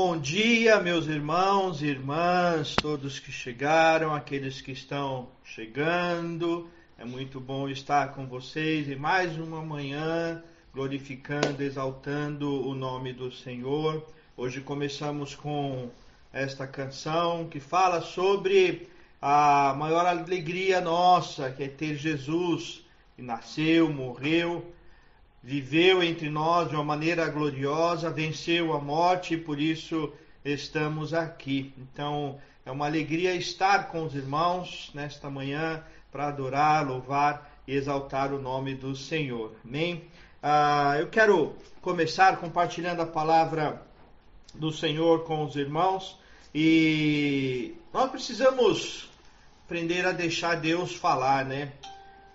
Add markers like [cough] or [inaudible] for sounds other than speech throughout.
Bom dia, meus irmãos e irmãs, todos que chegaram, aqueles que estão chegando. É muito bom estar com vocês em mais uma manhã, glorificando, exaltando o nome do Senhor. Hoje começamos com esta canção que fala sobre a maior alegria nossa, que é ter Jesus, que nasceu, morreu, viveu entre nós de uma maneira gloriosa, venceu a morte e por isso estamos aqui. Então, é uma alegria estar com os irmãos nesta manhã para adorar, louvar e exaltar o nome do Senhor. Amém? Ah, eu quero começar compartilhando a palavra do Senhor com os irmãos e nós precisamos aprender a deixar Deus falar, né?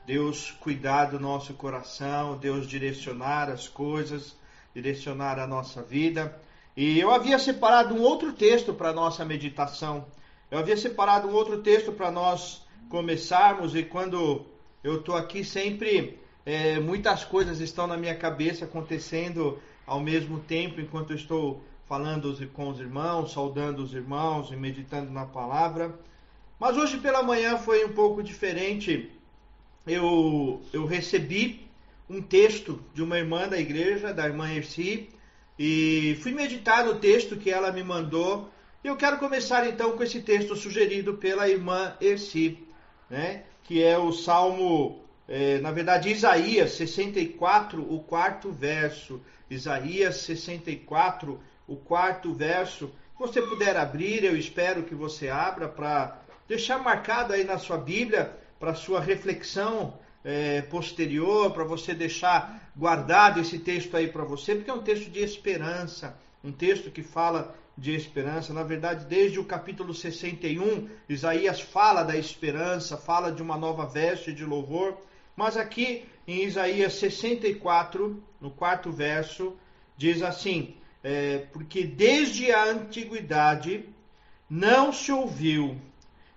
Deus cuidar do nosso coração, Deus direcionar as coisas, direcionar a nossa vida. E eu havia separado um outro texto para nossa meditação. Eu havia separado um outro texto para nós começarmos e quando eu estou aqui sempre é, muitas coisas estão na minha cabeça acontecendo ao mesmo tempo enquanto eu estou falando com os irmãos, saudando os irmãos e meditando na palavra. Mas hoje pela manhã foi um pouco diferente eu, eu recebi um texto de uma irmã da igreja, da irmã Erci, e fui meditar no texto que ela me mandou. Eu quero começar então com esse texto sugerido pela irmã Erci, né? que é o Salmo, é, na verdade, Isaías 64, o quarto verso. Isaías 64, o quarto verso. Se você puder abrir, eu espero que você abra para deixar marcado aí na sua Bíblia para sua reflexão é, posterior, para você deixar guardado esse texto aí para você, porque é um texto de esperança, um texto que fala de esperança. Na verdade, desde o capítulo 61, Isaías fala da esperança, fala de uma nova veste de louvor. Mas aqui em Isaías 64, no quarto verso, diz assim: é, Porque desde a antiguidade não se ouviu,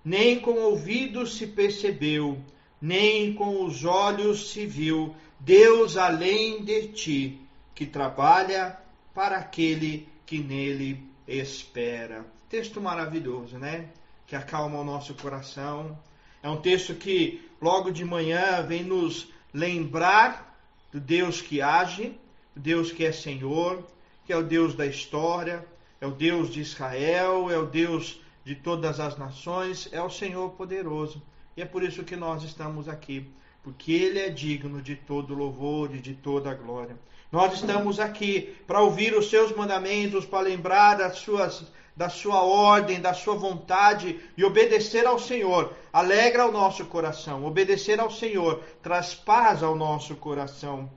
nem com ouvidos se percebeu, nem com os olhos se viu Deus além de ti, que trabalha para aquele que nele espera. Texto maravilhoso, né? Que acalma o nosso coração. É um texto que logo de manhã vem nos lembrar do Deus que age, do Deus que é Senhor, que é o Deus da história, é o Deus de Israel, é o Deus de todas as nações, é o Senhor poderoso. E é por isso que nós estamos aqui, porque Ele é digno de todo louvor e de toda glória. Nós estamos aqui para ouvir os seus mandamentos, para lembrar das suas, da sua ordem, da sua vontade e obedecer ao Senhor. Alegra o nosso coração. Obedecer ao Senhor traz paz ao nosso coração.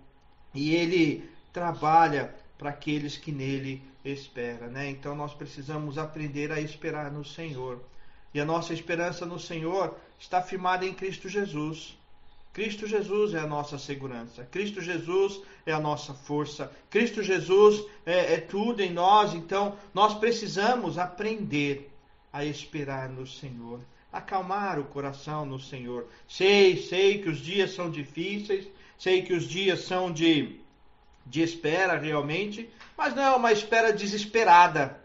E Ele trabalha para aqueles que nele espera, né? Então nós precisamos aprender a esperar no Senhor. E a nossa esperança no Senhor está firmada em Cristo Jesus. Cristo Jesus é a nossa segurança. Cristo Jesus é a nossa força. Cristo Jesus é, é tudo em nós. Então nós precisamos aprender a esperar no Senhor acalmar o coração no Senhor. Sei, sei que os dias são difíceis, sei que os dias são de, de espera realmente, mas não é uma espera desesperada.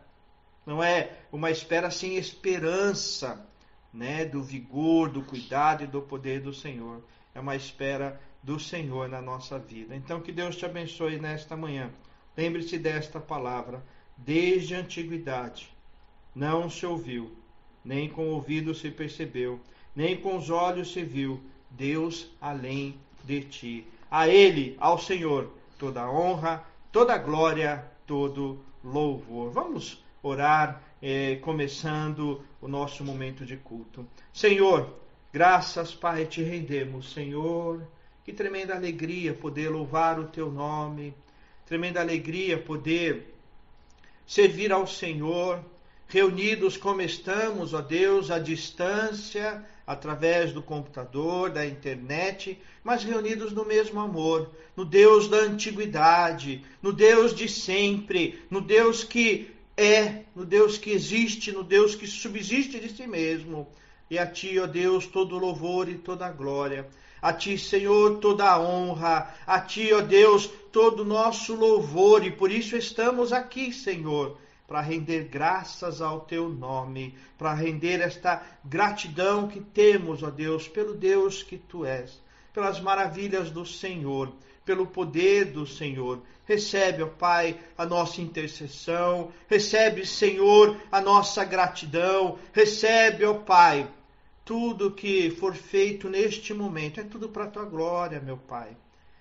Não é uma espera sem esperança, né, do vigor, do cuidado e do poder do Senhor. É uma espera do Senhor na nossa vida. Então que Deus te abençoe nesta manhã. Lembre-se desta palavra. Desde a antiguidade não se ouviu, nem com o ouvido se percebeu, nem com os olhos se viu Deus além de ti. A Ele, ao Senhor, toda honra, toda glória, todo louvor. Vamos orar, eh, começando o nosso momento de culto. Senhor, graças, Pai, te rendemos, Senhor. Que tremenda alegria poder louvar o teu nome, tremenda alegria poder servir ao Senhor, reunidos como estamos, ó Deus, à distância, através do computador, da internet, mas reunidos no mesmo amor, no Deus da antiguidade, no Deus de sempre, no Deus que é, no Deus que existe, no Deus que subsiste de si mesmo. E a Ti, ó Deus, todo louvor e toda glória. A Ti, Senhor, toda a honra. A Ti, ó Deus, todo o nosso louvor. E por isso estamos aqui, Senhor para render graças ao teu nome, para render esta gratidão que temos, ó Deus, pelo Deus que tu és, pelas maravilhas do Senhor, pelo poder do Senhor. Recebe, ó Pai, a nossa intercessão, recebe, Senhor, a nossa gratidão, recebe, ó Pai, tudo que for feito neste momento, é tudo para a tua glória, meu Pai.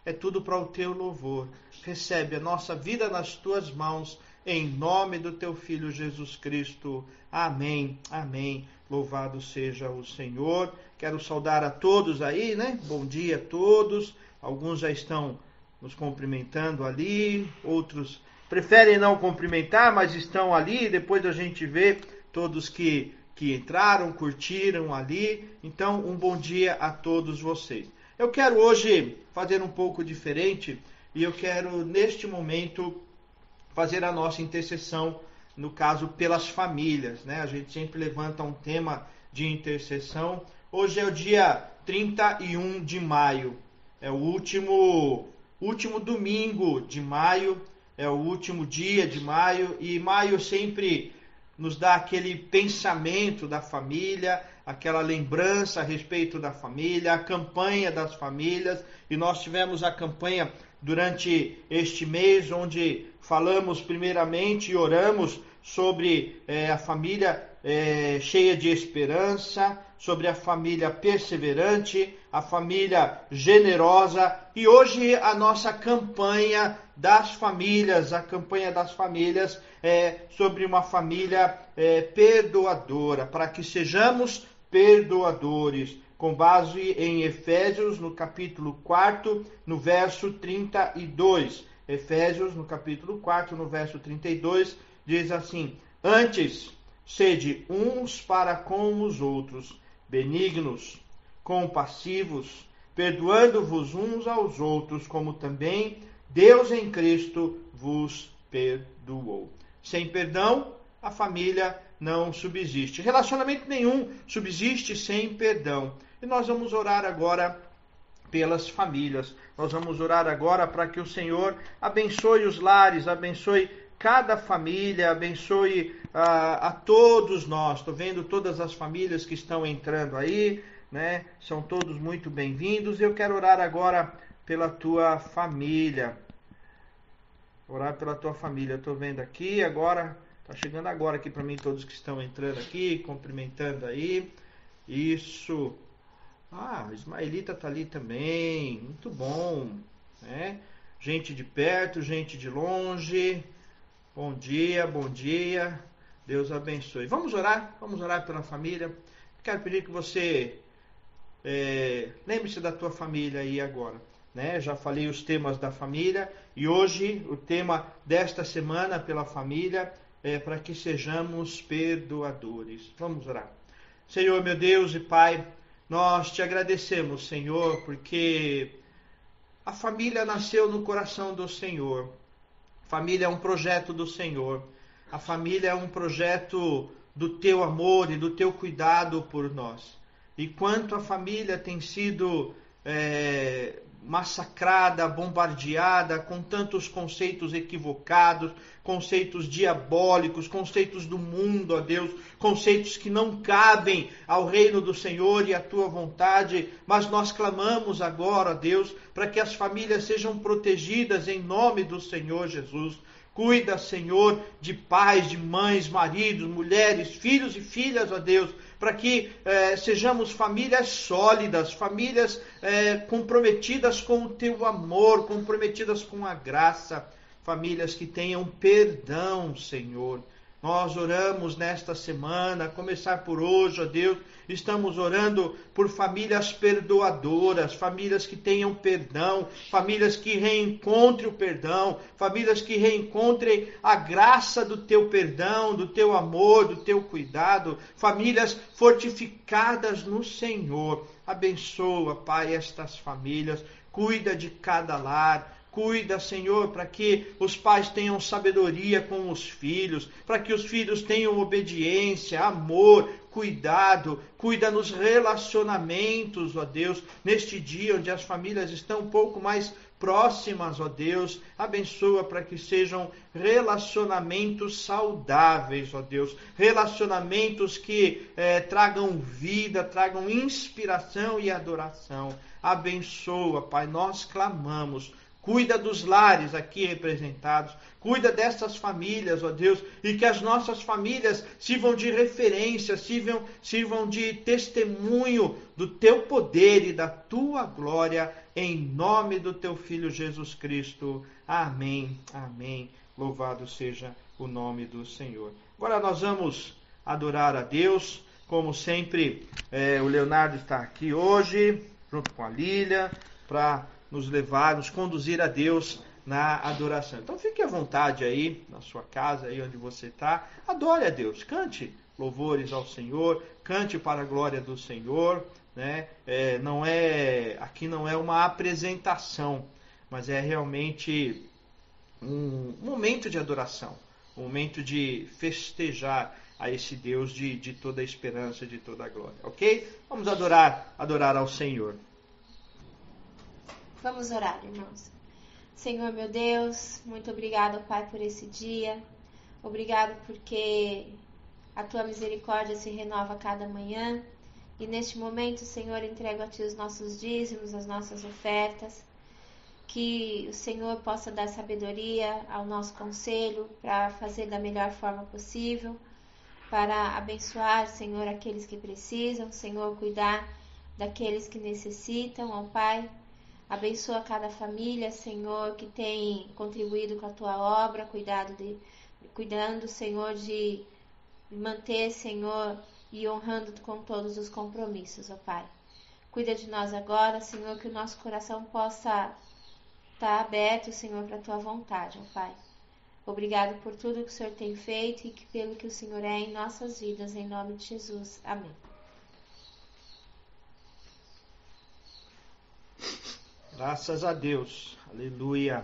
É tudo para o teu louvor. Recebe a nossa vida nas tuas mãos em nome do teu filho Jesus Cristo. Amém. Amém. Louvado seja o Senhor. Quero saudar a todos aí, né? Bom dia a todos. Alguns já estão nos cumprimentando ali, outros preferem não cumprimentar, mas estão ali. Depois a gente vê todos que, que entraram, curtiram ali. Então, um bom dia a todos vocês. Eu quero hoje fazer um pouco diferente e eu quero, neste momento, fazer a nossa intercessão, no caso, pelas famílias. Né? A gente sempre levanta um tema de intercessão. Hoje é o dia 31 de maio, é o último, último domingo de maio, é o último dia de maio, e maio sempre nos dá aquele pensamento da família, aquela lembrança a respeito da família, a campanha das famílias, e nós tivemos a campanha durante este mês, onde falamos primeiramente e oramos sobre é, a família é, cheia de esperança, sobre a família perseverante, a família generosa e hoje a nossa campanha das famílias, a campanha das famílias é sobre uma família é, perdoadora, para que sejamos perdoadores com base em Efésios, no capítulo 4, no verso 32. Efésios, no capítulo 4, no verso 32, diz assim: Antes, sede uns para com os outros, benignos, compassivos, perdoando-vos uns aos outros, como também Deus em Cristo vos perdoou. Sem perdão, a família não subsiste. Relacionamento nenhum subsiste sem perdão. E nós vamos orar agora pelas famílias. Nós vamos orar agora para que o Senhor abençoe os lares, abençoe cada família, abençoe uh, a todos nós. Estou vendo todas as famílias que estão entrando aí, né? São todos muito bem-vindos. Eu quero orar agora pela tua família. Orar pela tua família. Estou vendo aqui agora, está chegando agora aqui para mim todos que estão entrando aqui, cumprimentando aí. Isso. Ah, Ismaelita tá ali também, muito bom, né? Gente de perto, gente de longe. Bom dia, bom dia. Deus abençoe. Vamos orar, vamos orar pela família. Quero pedir que você é, lembre-se da tua família aí agora. Né? Já falei os temas da família e hoje o tema desta semana pela família é para que sejamos perdoadores. Vamos orar. Senhor, meu Deus e Pai, nós te agradecemos, Senhor, porque a família nasceu no coração do Senhor. Família é um projeto do Senhor. A família é um projeto do teu amor e do teu cuidado por nós. E quanto a família tem sido é, massacrada, bombardeada com tantos conceitos equivocados, conceitos diabólicos, conceitos do mundo, ó Deus, conceitos que não cabem ao reino do Senhor e à tua vontade, mas nós clamamos agora, ó Deus, para que as famílias sejam protegidas em nome do Senhor Jesus. Cuida, Senhor, de pais, de mães, maridos, mulheres, filhos e filhas, ó Deus, para que eh, sejamos famílias sólidas, famílias eh, comprometidas com o teu amor, comprometidas com a graça, famílias que tenham perdão, Senhor. Nós oramos nesta semana, começar por hoje, ó Deus, estamos orando por famílias perdoadoras, famílias que tenham perdão, famílias que reencontrem o perdão, famílias que reencontrem a graça do teu perdão, do teu amor, do teu cuidado, famílias fortificadas no Senhor. Abençoa, Pai, estas famílias, cuida de cada lar, Cuida, Senhor, para que os pais tenham sabedoria com os filhos, para que os filhos tenham obediência, amor, cuidado, cuida nos relacionamentos, ó Deus, neste dia onde as famílias estão um pouco mais próximas, ó Deus. Abençoa para que sejam relacionamentos saudáveis, ó Deus. Relacionamentos que eh, tragam vida, tragam inspiração e adoração. Abençoa, Pai, nós clamamos. Cuida dos lares aqui representados. Cuida dessas famílias, ó Deus, e que as nossas famílias sirvam de referência, sirvam, sirvam de testemunho do teu poder e da tua glória em nome do teu filho Jesus Cristo. Amém. Amém. Louvado seja o nome do Senhor. Agora nós vamos adorar a Deus. Como sempre, é, o Leonardo está aqui hoje, junto com a Lília, para nos levar, nos conduzir a Deus na adoração. Então fique à vontade aí, na sua casa, aí onde você está. Adore a Deus, cante louvores ao Senhor, cante para a glória do Senhor né? É, não é aqui não é uma apresentação, mas é realmente um momento de adoração, um momento de festejar a esse Deus de, de toda a esperança, de toda a glória, ok? Vamos adorar, adorar ao Senhor. Vamos orar, irmãos. Senhor meu Deus, muito obrigado, Pai, por esse dia. Obrigado porque a tua misericórdia se renova a cada manhã. E neste momento, Senhor, entrego a Ti os nossos dízimos, as nossas ofertas. Que o Senhor possa dar sabedoria ao nosso conselho para fazer da melhor forma possível, para abençoar, Senhor, aqueles que precisam, Senhor, cuidar daqueles que necessitam, ó Pai. Abençoa cada família, Senhor, que tem contribuído com a tua obra, cuidado de, cuidando, Senhor, de manter, Senhor, e honrando com todos os compromissos, ó Pai. Cuida de nós agora, Senhor, que o nosso coração possa estar aberto, Senhor, para a tua vontade, ó Pai. Obrigado por tudo que o Senhor tem feito e pelo que o Senhor é em nossas vidas, em nome de Jesus. Amém. Graças a Deus. Aleluia.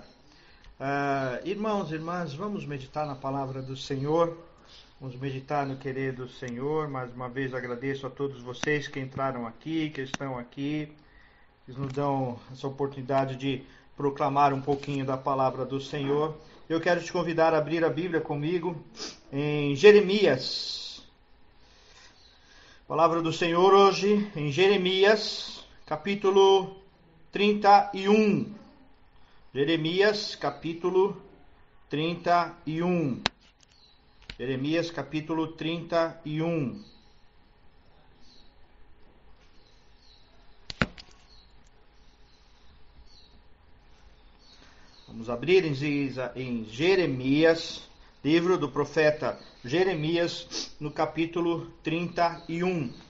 Uh, irmãos, irmãs, vamos meditar na palavra do Senhor. Vamos meditar no querer do Senhor. Mais uma vez agradeço a todos vocês que entraram aqui, que estão aqui, que nos dão essa oportunidade de proclamar um pouquinho da palavra do Senhor. Eu quero te convidar a abrir a Bíblia comigo em Jeremias. Palavra do Senhor hoje em Jeremias, capítulo 31. Jeremias, capítulo 31. Jeremias capítulo 31. Vamos abrir em Jeremias, livro do profeta Jeremias, no capítulo 31.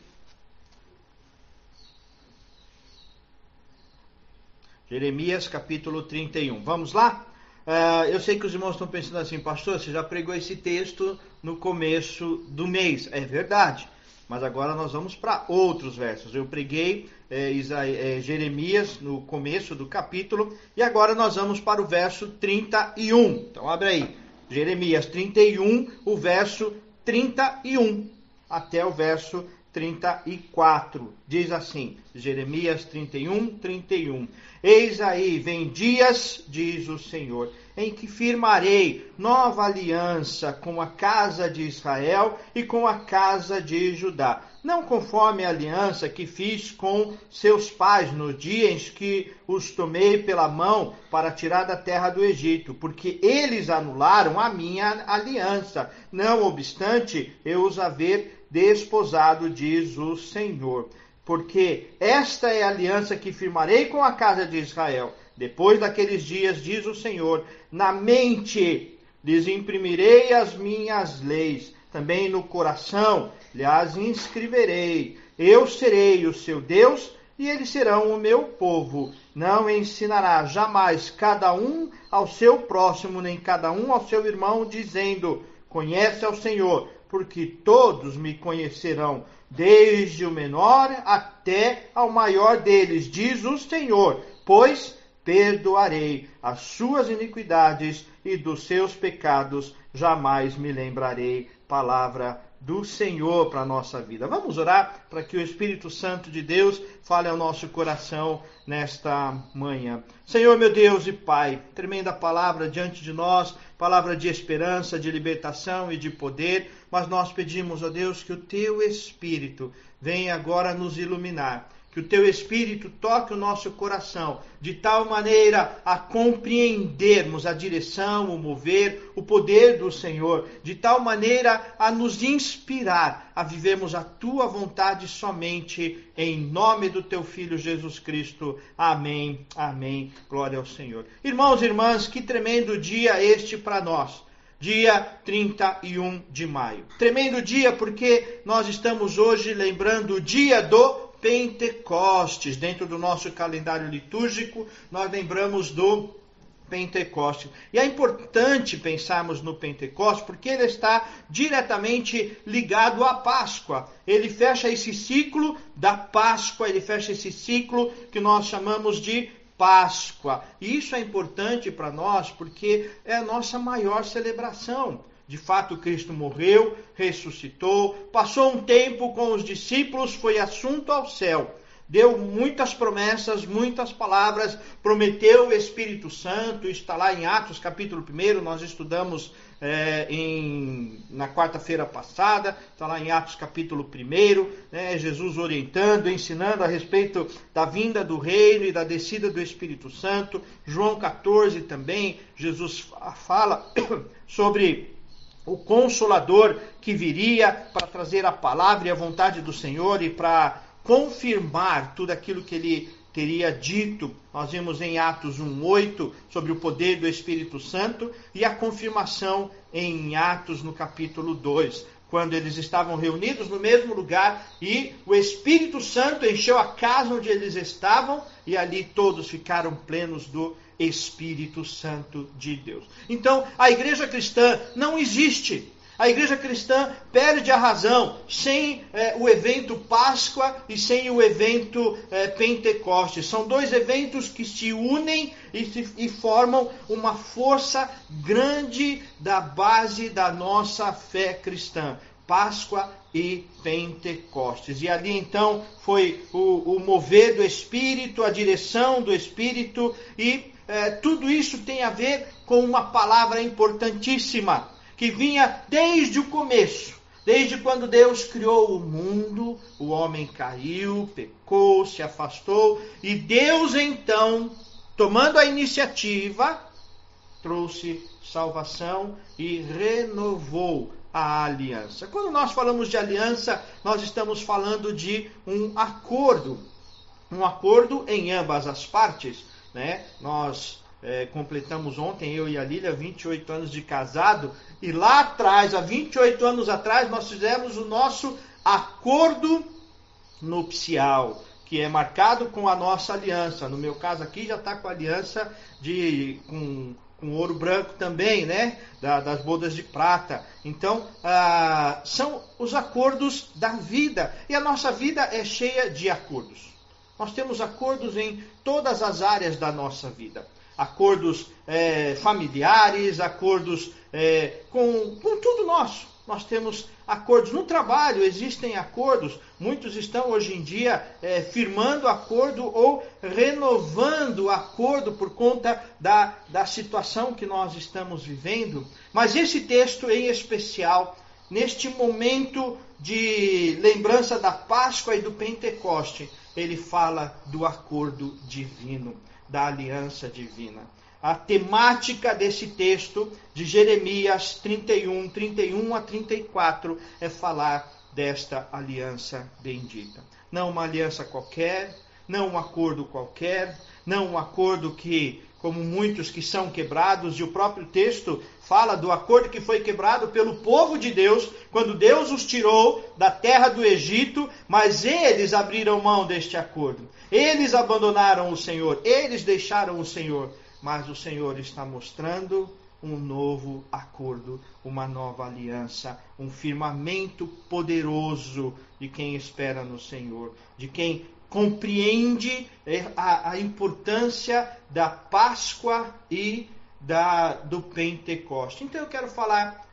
Jeremias capítulo 31. Vamos lá? Uh, eu sei que os irmãos estão pensando assim, pastor, você já pregou esse texto no começo do mês. É verdade, mas agora nós vamos para outros versos. Eu preguei é, é, Jeremias no começo do capítulo e agora nós vamos para o verso 31. Então abre aí, Jeremias 31, o verso 31 até o verso 34. Diz assim, Jeremias 31, 31. Eis aí, vem dias, diz o Senhor, em que firmarei nova aliança com a casa de Israel e com a casa de Judá. Não conforme a aliança que fiz com seus pais no dia em que os tomei pela mão para tirar da terra do Egito, porque eles anularam a minha aliança. Não obstante, eu os haver desposado, diz o Senhor porque esta é a aliança que firmarei com a casa de Israel. Depois daqueles dias, diz o Senhor, na mente lhes imprimirei as minhas leis, também no coração lhes inscreverei. Eu serei o seu Deus e eles serão o meu povo. Não ensinará jamais cada um ao seu próximo, nem cada um ao seu irmão, dizendo: Conhece ao Senhor, porque todos me conhecerão desde o menor até ao maior deles, diz o Senhor, pois perdoarei as suas iniquidades e dos seus pecados jamais me lembrarei. Palavra do Senhor para a nossa vida. Vamos orar para que o Espírito Santo de Deus fale ao nosso coração nesta manhã. Senhor, meu Deus e Pai, tremenda palavra diante de nós, palavra de esperança, de libertação e de poder, mas nós pedimos, ó Deus, que o teu Espírito venha agora nos iluminar que o teu Espírito toque o nosso coração, de tal maneira a compreendermos a direção, o mover, o poder do Senhor, de tal maneira a nos inspirar a vivermos a tua vontade somente, em nome do teu Filho Jesus Cristo. Amém, amém. Glória ao Senhor. Irmãos e irmãs, que tremendo dia este para nós dia 31 de maio. Tremendo dia porque nós estamos hoje lembrando o dia do Pentecostes. Dentro do nosso calendário litúrgico, nós lembramos do Pentecostes. E é importante pensarmos no Pentecostes porque ele está diretamente ligado à Páscoa. Ele fecha esse ciclo da Páscoa, ele fecha esse ciclo que nós chamamos de Páscoa. E isso é importante para nós porque é a nossa maior celebração. De fato, Cristo morreu, ressuscitou, passou um tempo com os discípulos, foi assunto ao céu. Deu muitas promessas, muitas palavras, prometeu o Espírito Santo, está lá em Atos capítulo 1, nós estudamos é, em, na quarta-feira passada, está lá em Atos capítulo 1, né, Jesus orientando, ensinando a respeito da vinda do reino e da descida do Espírito Santo. João 14 também, Jesus fala [coughs] sobre o consolador que viria para trazer a palavra e a vontade do Senhor e para confirmar tudo aquilo que ele teria dito. Nós vimos em Atos 1:8 sobre o poder do Espírito Santo e a confirmação em Atos no capítulo 2, quando eles estavam reunidos no mesmo lugar e o Espírito Santo encheu a casa onde eles estavam e ali todos ficaram plenos do Espírito Santo de Deus. Então, a igreja cristã não existe. A igreja cristã perde a razão sem é, o evento Páscoa e sem o evento é, Pentecostes. São dois eventos que se unem e, se, e formam uma força grande da base da nossa fé cristã. Páscoa e Pentecostes. E ali então foi o, o mover do Espírito, a direção do Espírito e é, tudo isso tem a ver com uma palavra importantíssima que vinha desde o começo. Desde quando Deus criou o mundo, o homem caiu, pecou, se afastou, e Deus então, tomando a iniciativa, trouxe salvação e renovou a aliança. Quando nós falamos de aliança, nós estamos falando de um acordo, um acordo em ambas as partes. Né? Nós é, completamos ontem, eu e a Lília, 28 anos de casado, e lá atrás, há 28 anos atrás, nós fizemos o nosso acordo nupcial, que é marcado com a nossa aliança. No meu caso aqui já está com a aliança de com, com ouro branco também, né? Da, das bodas de prata. Então, ah, são os acordos da vida. E a nossa vida é cheia de acordos. Nós temos acordos em todas as áreas da nossa vida. Acordos é, familiares, acordos é, com, com tudo nosso. Nós temos acordos no trabalho, existem acordos. Muitos estão hoje em dia é, firmando acordo ou renovando acordo por conta da, da situação que nós estamos vivendo. Mas esse texto em especial, neste momento de lembrança da Páscoa e do Pentecoste, ele fala do acordo divino, da aliança divina. A temática desse texto de Jeremias 31, 31 a 34 é falar desta aliança bendita. Não uma aliança qualquer, não um acordo qualquer, não um acordo que, como muitos que são quebrados, e o próprio texto fala do acordo que foi quebrado pelo povo de Deus, quando Deus os tirou da terra do Egito, mas eles abriram mão deste acordo. Eles abandonaram o Senhor, eles deixaram o Senhor, mas o Senhor está mostrando um novo acordo, uma nova aliança, um firmamento poderoso de quem espera no Senhor, de quem compreende a, a importância da Páscoa e da, do Pentecoste. Então eu quero falar,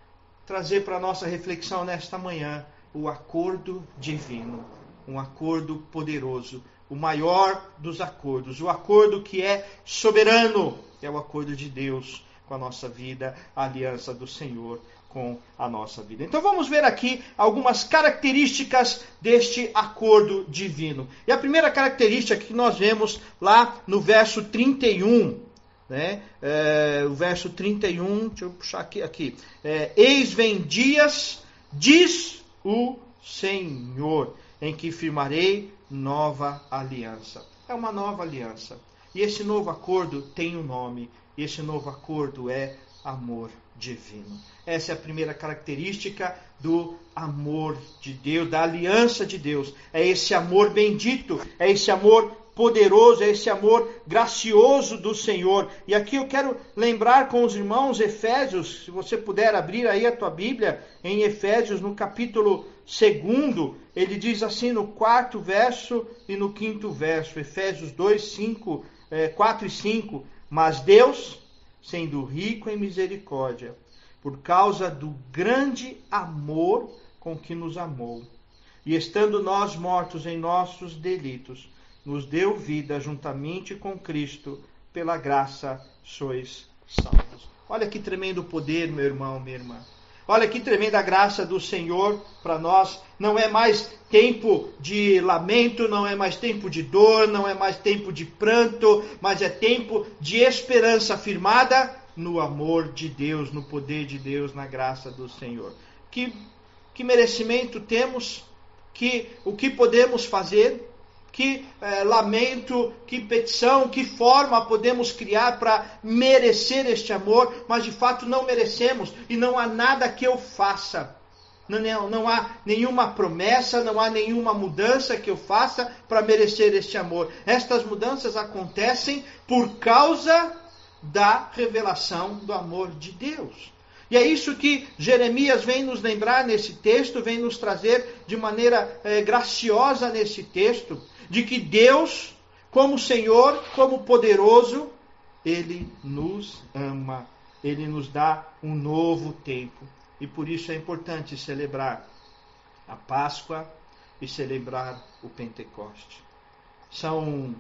trazer para a nossa reflexão nesta manhã o acordo divino, um acordo poderoso, o maior dos acordos, o acordo que é soberano, é o acordo de Deus com a nossa vida, a aliança do Senhor com a nossa vida. Então vamos ver aqui algumas características deste acordo divino. E a primeira característica que nós vemos lá no verso 31, né? É, o verso 31, deixa eu puxar aqui, aqui. É, Eis vem dias, diz o Senhor, em que firmarei nova aliança. É uma nova aliança. E esse novo acordo tem um nome. E esse novo acordo é amor divino. Essa é a primeira característica do amor de Deus, da aliança de Deus. É esse amor bendito, é esse amor poderoso, é esse amor gracioso do Senhor. E aqui eu quero lembrar com os irmãos Efésios, se você puder abrir aí a tua Bíblia, em Efésios, no capítulo 2, ele diz assim no quarto verso e no quinto verso, Efésios 2, 5, 4 e 5. Mas Deus, sendo rico em misericórdia, por causa do grande amor com que nos amou, e estando nós mortos em nossos delitos, nos deu vida juntamente com Cristo, pela graça sois salvos. Olha que tremendo poder, meu irmão, minha irmã. Olha que tremenda graça do Senhor para nós. Não é mais tempo de lamento, não é mais tempo de dor, não é mais tempo de pranto, mas é tempo de esperança firmada no amor de Deus, no poder de Deus, na graça do Senhor. Que, que merecimento temos? Que o que podemos fazer? Que é, lamento, que petição, que forma podemos criar para merecer este amor, mas de fato não merecemos e não há nada que eu faça. Não, não há nenhuma promessa, não há nenhuma mudança que eu faça para merecer este amor. Estas mudanças acontecem por causa da revelação do amor de Deus. E é isso que Jeremias vem nos lembrar nesse texto, vem nos trazer de maneira é, graciosa nesse texto de que Deus, como Senhor, como poderoso, Ele nos ama, Ele nos dá um novo tempo. E por isso é importante celebrar a Páscoa e celebrar o Pentecoste. São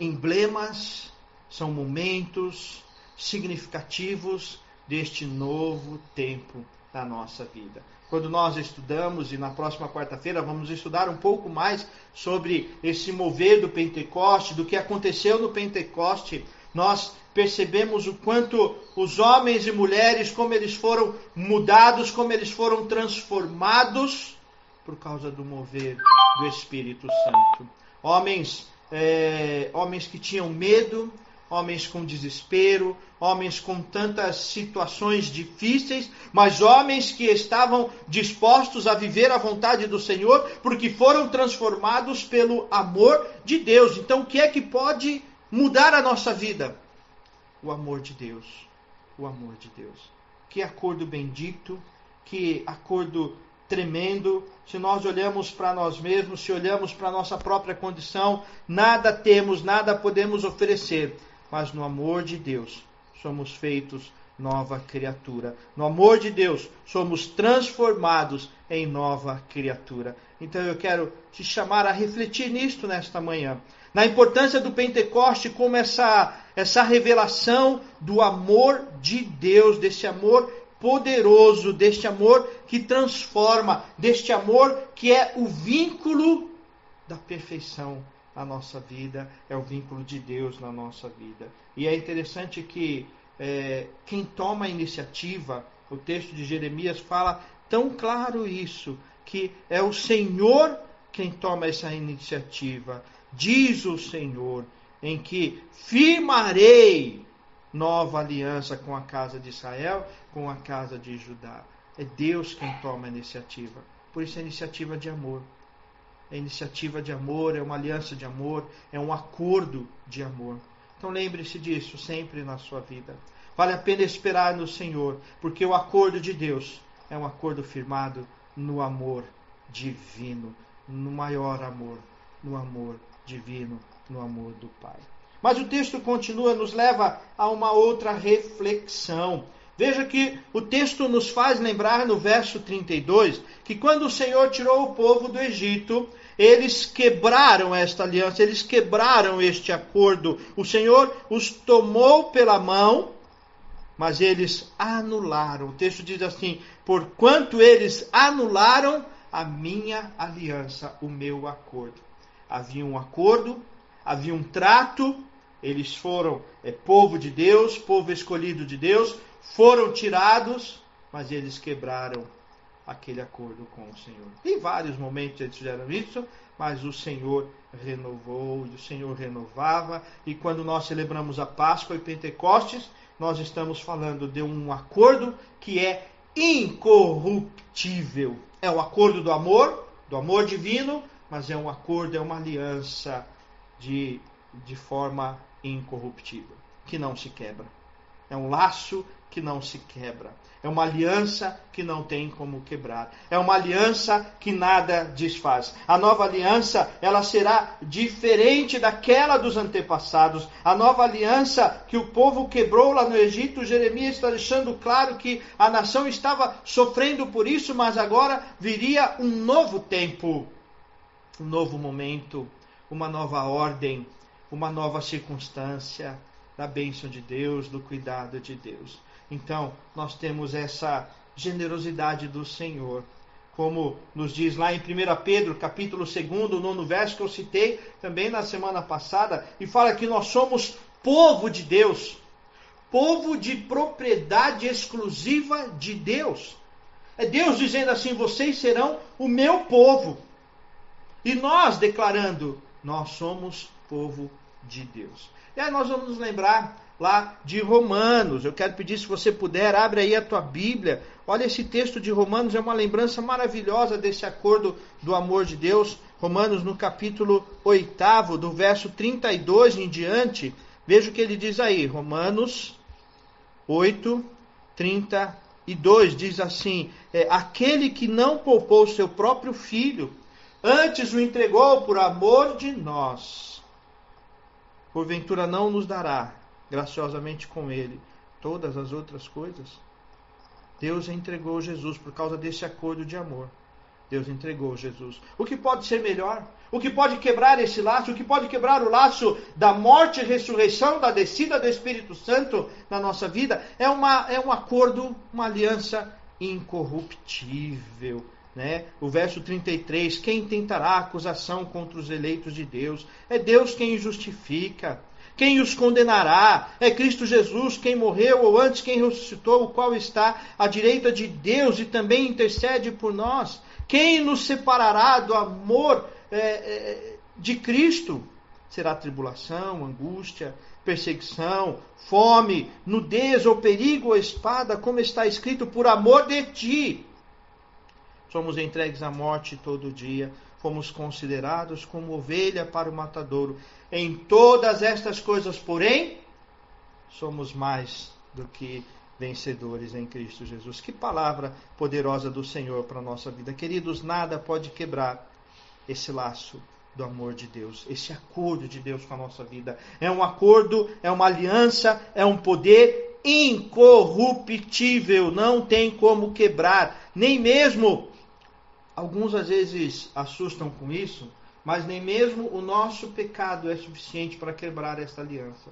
emblemas, são momentos significativos deste novo tempo na nossa vida quando nós estudamos, e na próxima quarta-feira vamos estudar um pouco mais sobre esse mover do Pentecoste, do que aconteceu no Pentecoste, nós percebemos o quanto os homens e mulheres, como eles foram mudados, como eles foram transformados por causa do mover do Espírito Santo. Homens, é, homens que tinham medo, homens com desespero, homens com tantas situações difíceis, mas homens que estavam dispostos a viver a vontade do Senhor, porque foram transformados pelo amor de Deus. Então, o que é que pode mudar a nossa vida? O amor de Deus. O amor de Deus. Que acordo bendito, que acordo tremendo. Se nós olhamos para nós mesmos, se olhamos para a nossa própria condição, nada temos, nada podemos oferecer mas no amor de Deus somos feitos nova criatura. No amor de Deus somos transformados em nova criatura. Então eu quero te chamar a refletir nisto nesta manhã. Na importância do Pentecoste como essa essa revelação do amor de Deus, desse amor poderoso, deste amor que transforma, deste amor que é o vínculo da perfeição a nossa vida, é o vínculo de Deus na nossa vida. E é interessante que é, quem toma a iniciativa, o texto de Jeremias fala tão claro isso, que é o Senhor quem toma essa iniciativa. Diz o Senhor, em que firmarei nova aliança com a casa de Israel, com a casa de Judá. É Deus quem toma a iniciativa. Por isso é iniciativa de amor é iniciativa de amor, é uma aliança de amor, é um acordo de amor. Então lembre-se disso sempre na sua vida. Vale a pena esperar no Senhor, porque o acordo de Deus é um acordo firmado no amor divino, no maior amor, no amor divino, no amor do Pai. Mas o texto continua, nos leva a uma outra reflexão. Veja que o texto nos faz lembrar no verso 32 que quando o Senhor tirou o povo do Egito, eles quebraram esta aliança, eles quebraram este acordo. O Senhor os tomou pela mão, mas eles anularam. O texto diz assim: porquanto eles anularam a minha aliança, o meu acordo. Havia um acordo, havia um trato, eles foram é, povo de Deus, povo escolhido de Deus, foram tirados, mas eles quebraram aquele acordo com o Senhor. Em vários momentos eles fizeram isso, mas o Senhor renovou, e o Senhor renovava, e quando nós celebramos a Páscoa e Pentecostes, nós estamos falando de um acordo que é incorruptível. É o acordo do amor, do amor divino, mas é um acordo, é uma aliança de, de forma incorruptível, que não se quebra. É um laço que não se quebra. É uma aliança que não tem como quebrar. É uma aliança que nada desfaz. A nova aliança, ela será diferente daquela dos antepassados. A nova aliança que o povo quebrou lá no Egito, Jeremias está deixando claro que a nação estava sofrendo por isso, mas agora viria um novo tempo, um novo momento, uma nova ordem, uma nova circunstância da bênção de Deus, do cuidado de Deus. Então, nós temos essa generosidade do Senhor. Como nos diz lá em 1 Pedro, capítulo 2, nono verso que eu citei também na semana passada, e fala que nós somos povo de Deus, povo de propriedade exclusiva de Deus. É Deus dizendo assim: vocês serão o meu povo. E nós declarando: nós somos povo de Deus. E aí nós vamos nos lembrar lá de Romanos. Eu quero pedir, se você puder, abre aí a tua Bíblia. Olha esse texto de Romanos, é uma lembrança maravilhosa desse acordo do amor de Deus. Romanos, no capítulo 8, do verso 32 em diante. Veja o que ele diz aí. Romanos 8, 32 diz assim: é, Aquele que não poupou seu próprio filho, antes o entregou por amor de nós, porventura não nos dará graciosamente com ele todas as outras coisas. Deus entregou Jesus por causa desse acordo de amor. Deus entregou Jesus. O que pode ser melhor? O que pode quebrar esse laço? O que pode quebrar o laço da morte e ressurreição, da descida do Espírito Santo na nossa vida? É, uma, é um acordo, uma aliança incorruptível. Né? O verso 33: Quem tentará acusação contra os eleitos de Deus? É Deus quem justifica. Quem os condenará? É Cristo Jesus, quem morreu, ou antes quem ressuscitou, o qual está à direita de Deus e também intercede por nós. Quem nos separará do amor é, é, de Cristo? Será tribulação, angústia, perseguição, fome, nudez ou perigo ou espada, como está escrito, por amor de ti. Somos entregues à morte todo dia, fomos considerados como ovelha para o matadouro. Em todas estas coisas, porém, somos mais do que vencedores em Cristo Jesus. Que palavra poderosa do Senhor para a nossa vida. Queridos, nada pode quebrar esse laço do amor de Deus, esse acordo de Deus com a nossa vida. É um acordo, é uma aliança, é um poder incorruptível, não tem como quebrar, nem mesmo alguns às vezes assustam com isso, mas nem mesmo o nosso pecado é suficiente para quebrar esta aliança.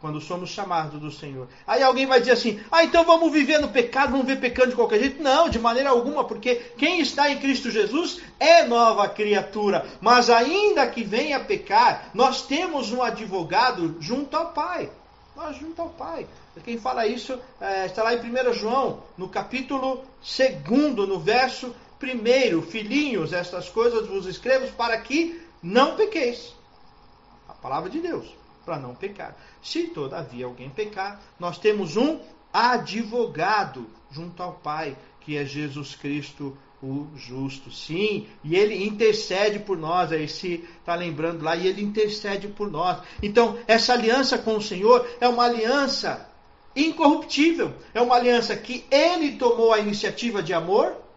Quando somos chamados do Senhor. Aí alguém vai dizer assim: ah, então vamos viver no pecado, vamos ver pecando de qualquer jeito. Não, de maneira alguma, porque quem está em Cristo Jesus é nova criatura. Mas ainda que venha pecar, nós temos um advogado junto ao Pai. Nós junto ao Pai. Quem fala isso é, está lá em 1 João, no capítulo 2, no verso Primeiro, filhinhos, estas coisas vos escrevo para que não pequeis. A palavra de Deus, para não pecar. Se todavia alguém pecar, nós temos um advogado junto ao Pai, que é Jesus Cristo, o justo. Sim, e ele intercede por nós. Aí se está lembrando lá, e ele intercede por nós. Então, essa aliança com o Senhor é uma aliança incorruptível. É uma aliança que ele tomou a iniciativa de amor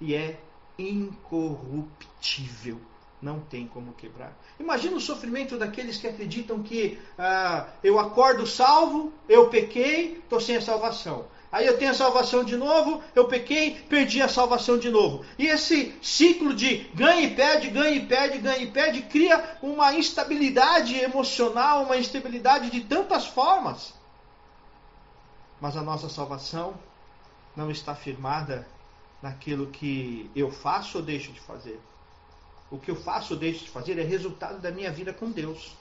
e é incorruptível. não tem como quebrar. Imagina o sofrimento daqueles que acreditam que ah, eu acordo salvo, eu pequei, estou sem a salvação. Aí eu tenho a salvação de novo, eu pequei, perdi a salvação de novo. E esse ciclo de ganha e perde, ganha e perde, ganha e perde, cria uma instabilidade emocional, uma instabilidade de tantas formas. Mas a nossa salvação não está firmada naquilo que eu faço ou deixo de fazer. O que eu faço ou deixo de fazer é resultado da minha vida com Deus.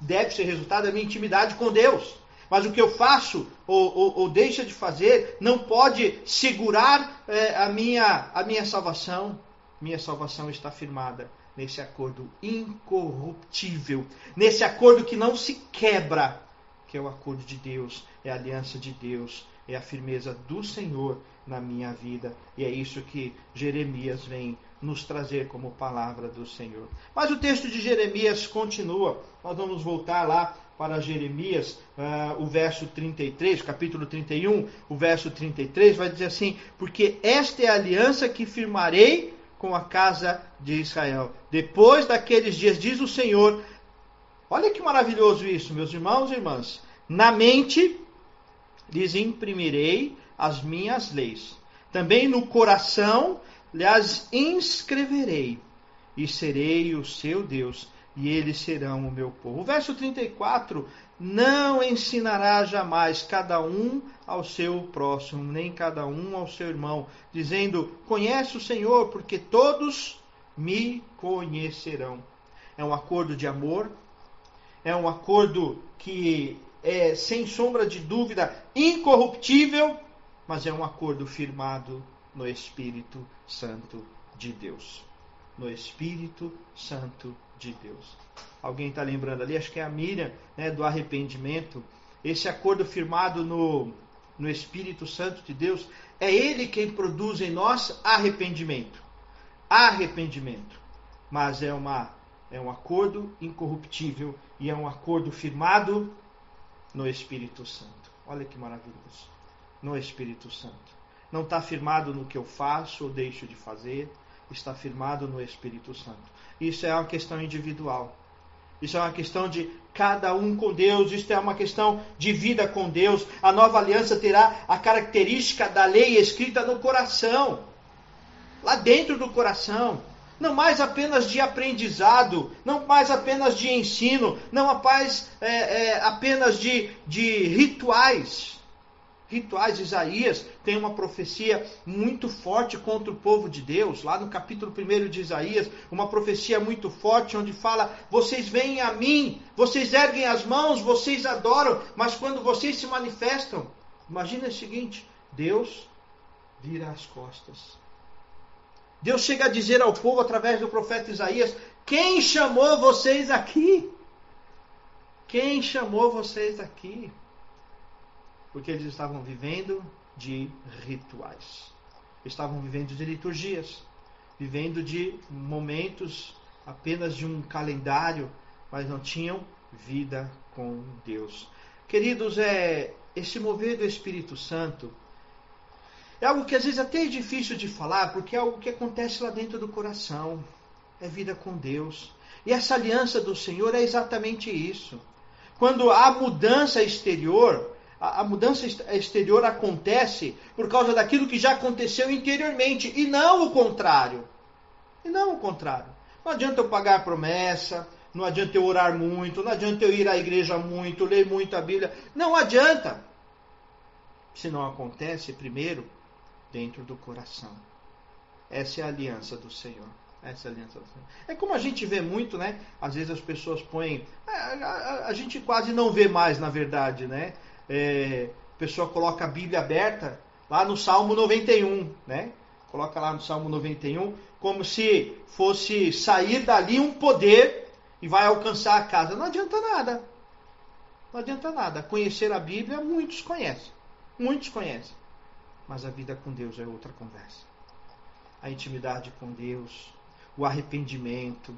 Deve ser resultado da minha intimidade com Deus. Mas o que eu faço ou, ou, ou de fazer não pode segurar é, a, minha, a minha salvação. Minha salvação está firmada nesse acordo incorruptível, nesse acordo que não se quebra, que é o acordo de Deus, é a aliança de Deus, é a firmeza do Senhor na minha vida. E é isso que Jeremias vem nos trazer como palavra do Senhor. Mas o texto de Jeremias continua. Nós vamos voltar lá para Jeremias, uh, o verso 33, capítulo 31, o verso 33, vai dizer assim: Porque esta é a aliança que firmarei com a casa de Israel. Depois daqueles dias, diz o Senhor. Olha que maravilhoso isso, meus irmãos e irmãs. Na mente lhes imprimirei as minhas leis. Também no coração lhes inscreverei, e serei o seu Deus e eles serão o meu povo. O verso 34: Não ensinará jamais cada um ao seu próximo, nem cada um ao seu irmão, dizendo: Conhece o Senhor, porque todos me conhecerão. É um acordo de amor, é um acordo que é, sem sombra de dúvida, incorruptível, mas é um acordo firmado no Espírito Santo de Deus. No Espírito Santo de Deus. Alguém está lembrando ali? Acho que é a Miriam, né, do arrependimento. Esse acordo firmado no, no Espírito Santo de Deus, é Ele quem produz em nós arrependimento. Arrependimento. Mas é, uma, é um acordo incorruptível e é um acordo firmado no Espírito Santo. Olha que maravilhoso. No Espírito Santo. Não está firmado no que eu faço ou deixo de fazer, está firmado no Espírito Santo. Isso é uma questão individual. Isso é uma questão de cada um com Deus, isso é uma questão de vida com Deus. A nova aliança terá a característica da lei escrita no coração, lá dentro do coração. Não mais apenas de aprendizado, não mais apenas de ensino, não apenas, é, é, apenas de, de rituais rituais. Isaías tem uma profecia muito forte contra o povo de Deus, lá no capítulo 1 de Isaías, uma profecia muito forte onde fala: Vocês vêm a mim, vocês erguem as mãos, vocês adoram, mas quando vocês se manifestam, imagina o seguinte: Deus vira as costas. Deus chega a dizer ao povo através do profeta Isaías: Quem chamou vocês aqui? Quem chamou vocês aqui? porque eles estavam vivendo de rituais. Estavam vivendo de liturgias, vivendo de momentos apenas de um calendário, mas não tinham vida com Deus. Queridos, é esse mover do Espírito Santo é algo que às vezes até é difícil de falar, porque é algo que acontece lá dentro do coração. É vida com Deus. E essa aliança do Senhor é exatamente isso. Quando há mudança exterior, a, a mudança exterior acontece por causa daquilo que já aconteceu interiormente e não o contrário. E não o contrário. Não adianta eu pagar a promessa, não adianta eu orar muito, não adianta eu ir à igreja muito, ler muito a Bíblia. Não adianta. Se não acontece primeiro dentro do coração. Essa é a aliança do Senhor. Essa é a aliança do Senhor. É como a gente vê muito, né? Às vezes as pessoas põem. A, a, a gente quase não vê mais, na verdade, né? é, a pessoa coloca a Bíblia aberta lá no Salmo 91, né? Coloca lá no Salmo 91, como se fosse sair dali um poder e vai alcançar a casa. Não adianta nada. Não adianta nada. Conhecer a Bíblia, muitos conhecem. Muitos conhecem. Mas a vida com Deus é outra conversa. A intimidade com Deus, o arrependimento,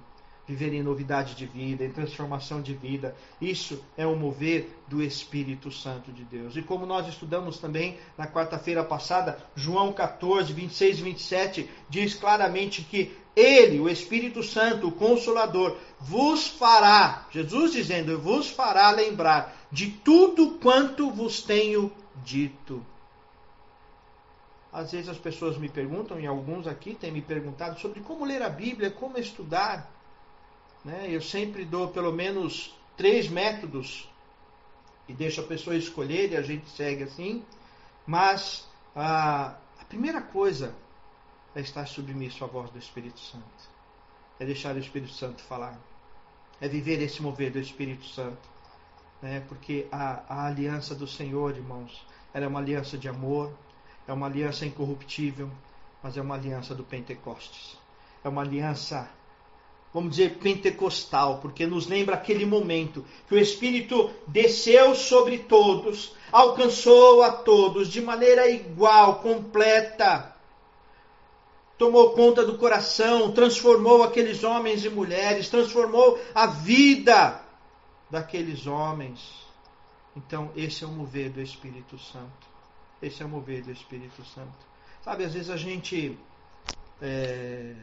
viver em novidade de vida, em transformação de vida. Isso é o mover do Espírito Santo de Deus. E como nós estudamos também na quarta-feira passada, João 14, 26 e 27 diz claramente que Ele, o Espírito Santo, o Consolador, vos fará, Jesus dizendo, vos fará lembrar de tudo quanto vos tenho dito. Às vezes as pessoas me perguntam, e alguns aqui têm me perguntado, sobre como ler a Bíblia, como estudar. Né? Eu sempre dou pelo menos três métodos e deixo a pessoa escolher e a gente segue assim. Mas a, a primeira coisa é estar submisso à voz do Espírito Santo. É deixar o Espírito Santo falar. É viver esse mover do Espírito Santo. Né? Porque a, a aliança do Senhor, irmãos, ela é uma aliança de amor, é uma aliança incorruptível, mas é uma aliança do Pentecostes. É uma aliança, vamos dizer, pentecostal, porque nos lembra aquele momento que o Espírito desceu sobre todos, alcançou a todos de maneira igual, completa tomou conta do coração, transformou aqueles homens e mulheres, transformou a vida daqueles homens. Então, esse é o mover do Espírito Santo. Esse é o mover do Espírito Santo. Sabe, às vezes a gente é,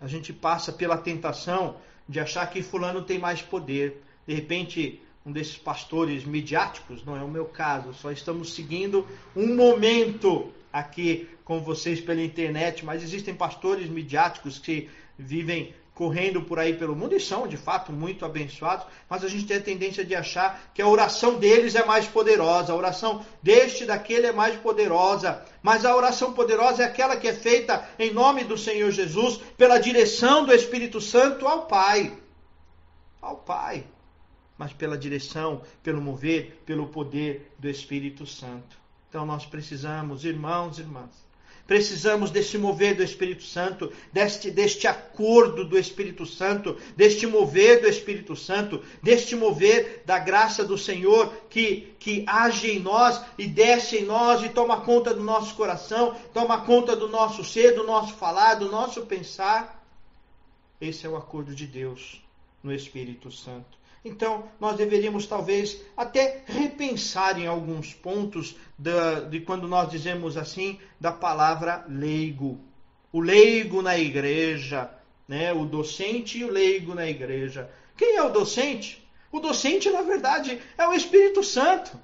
a gente passa pela tentação de achar que fulano tem mais poder. De repente, um desses pastores midiáticos, não é o meu caso, só estamos seguindo um momento aqui com vocês pela internet, mas existem pastores midiáticos que vivem correndo por aí pelo mundo e são de fato muito abençoados, mas a gente tem a tendência de achar que a oração deles é mais poderosa, a oração deste daquele é mais poderosa, mas a oração poderosa é aquela que é feita em nome do Senhor Jesus, pela direção do Espírito Santo ao Pai. Ao Pai, mas pela direção, pelo mover, pelo poder do Espírito Santo. Então nós precisamos, irmãos e irmãs, precisamos desse mover do Espírito Santo, deste, deste acordo do Espírito Santo, deste mover do Espírito Santo, deste mover da graça do Senhor que, que age em nós e desce em nós e toma conta do nosso coração, toma conta do nosso ser, do nosso falar, do nosso pensar. Esse é o acordo de Deus no Espírito Santo. Então, nós deveríamos talvez até repensar em alguns pontos de, de quando nós dizemos assim da palavra leigo. O leigo na igreja, né? o docente e o leigo na igreja. Quem é o docente? O docente, na verdade, é o Espírito Santo.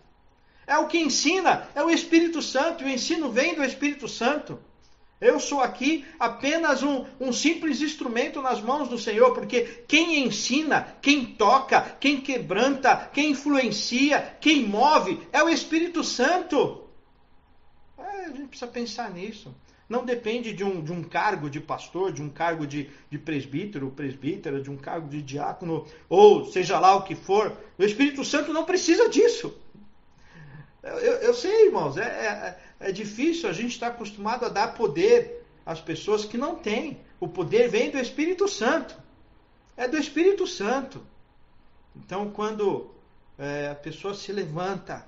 É o que ensina, é o Espírito Santo, e o ensino vem do Espírito Santo. Eu sou aqui apenas um, um, simples instrumento nas mãos do Senhor, porque quem ensina, quem toca, quem quebranta, quem influencia, quem move é o Espírito Santo. É, a gente precisa pensar nisso. Não depende de um, de um cargo de pastor, de um cargo de, de presbítero, presbítera, de um cargo de diácono, ou seja lá o que for. O Espírito Santo não precisa disso. Sei, irmãos, é, é é difícil, a gente está acostumado a dar poder às pessoas que não têm. O poder vem do Espírito Santo. É do Espírito Santo. Então, quando é, a pessoa se levanta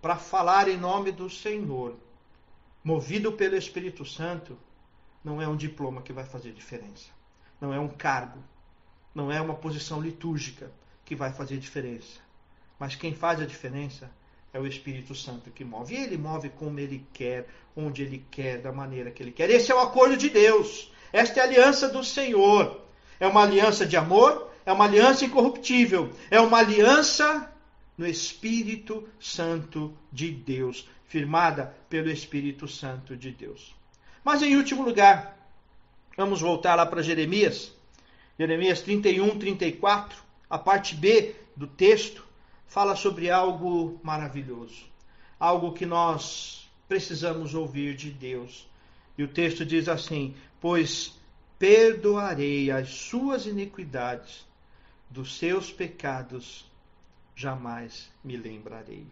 para falar em nome do Senhor, movido pelo Espírito Santo, não é um diploma que vai fazer diferença. Não é um cargo. Não é uma posição litúrgica que vai fazer diferença. Mas quem faz a diferença é o Espírito Santo que move. E ele move como ele quer, onde ele quer, da maneira que ele quer. Esse é o acordo de Deus. Esta é a aliança do Senhor. É uma aliança de amor, é uma aliança incorruptível, é uma aliança no Espírito Santo de Deus, firmada pelo Espírito Santo de Deus. Mas em último lugar, vamos voltar lá para Jeremias. Jeremias 31, 34, a parte B do texto fala sobre algo maravilhoso, algo que nós precisamos ouvir de Deus. E o texto diz assim: Pois perdoarei as suas iniquidades, dos seus pecados jamais me lembrarei.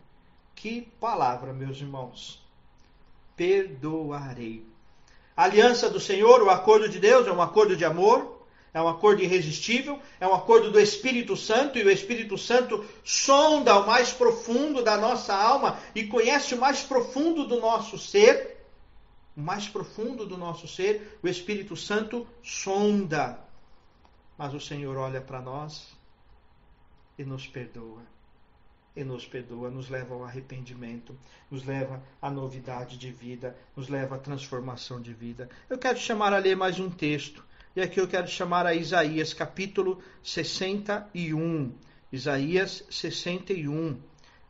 Que palavra, meus irmãos! Perdoarei. A aliança do Senhor, o acordo de Deus, é um acordo de amor, é um acordo irresistível, é um acordo do Espírito Santo, e o Espírito Santo sonda o mais profundo da nossa alma e conhece o mais profundo do nosso ser. O mais profundo do nosso ser, o Espírito Santo sonda. Mas o Senhor olha para nós e nos perdoa. E nos perdoa, nos leva ao arrependimento, nos leva à novidade de vida, nos leva à transformação de vida. Eu quero chamar a ler mais um texto E aqui eu quero chamar a Isaías, capítulo 61. Isaías 61.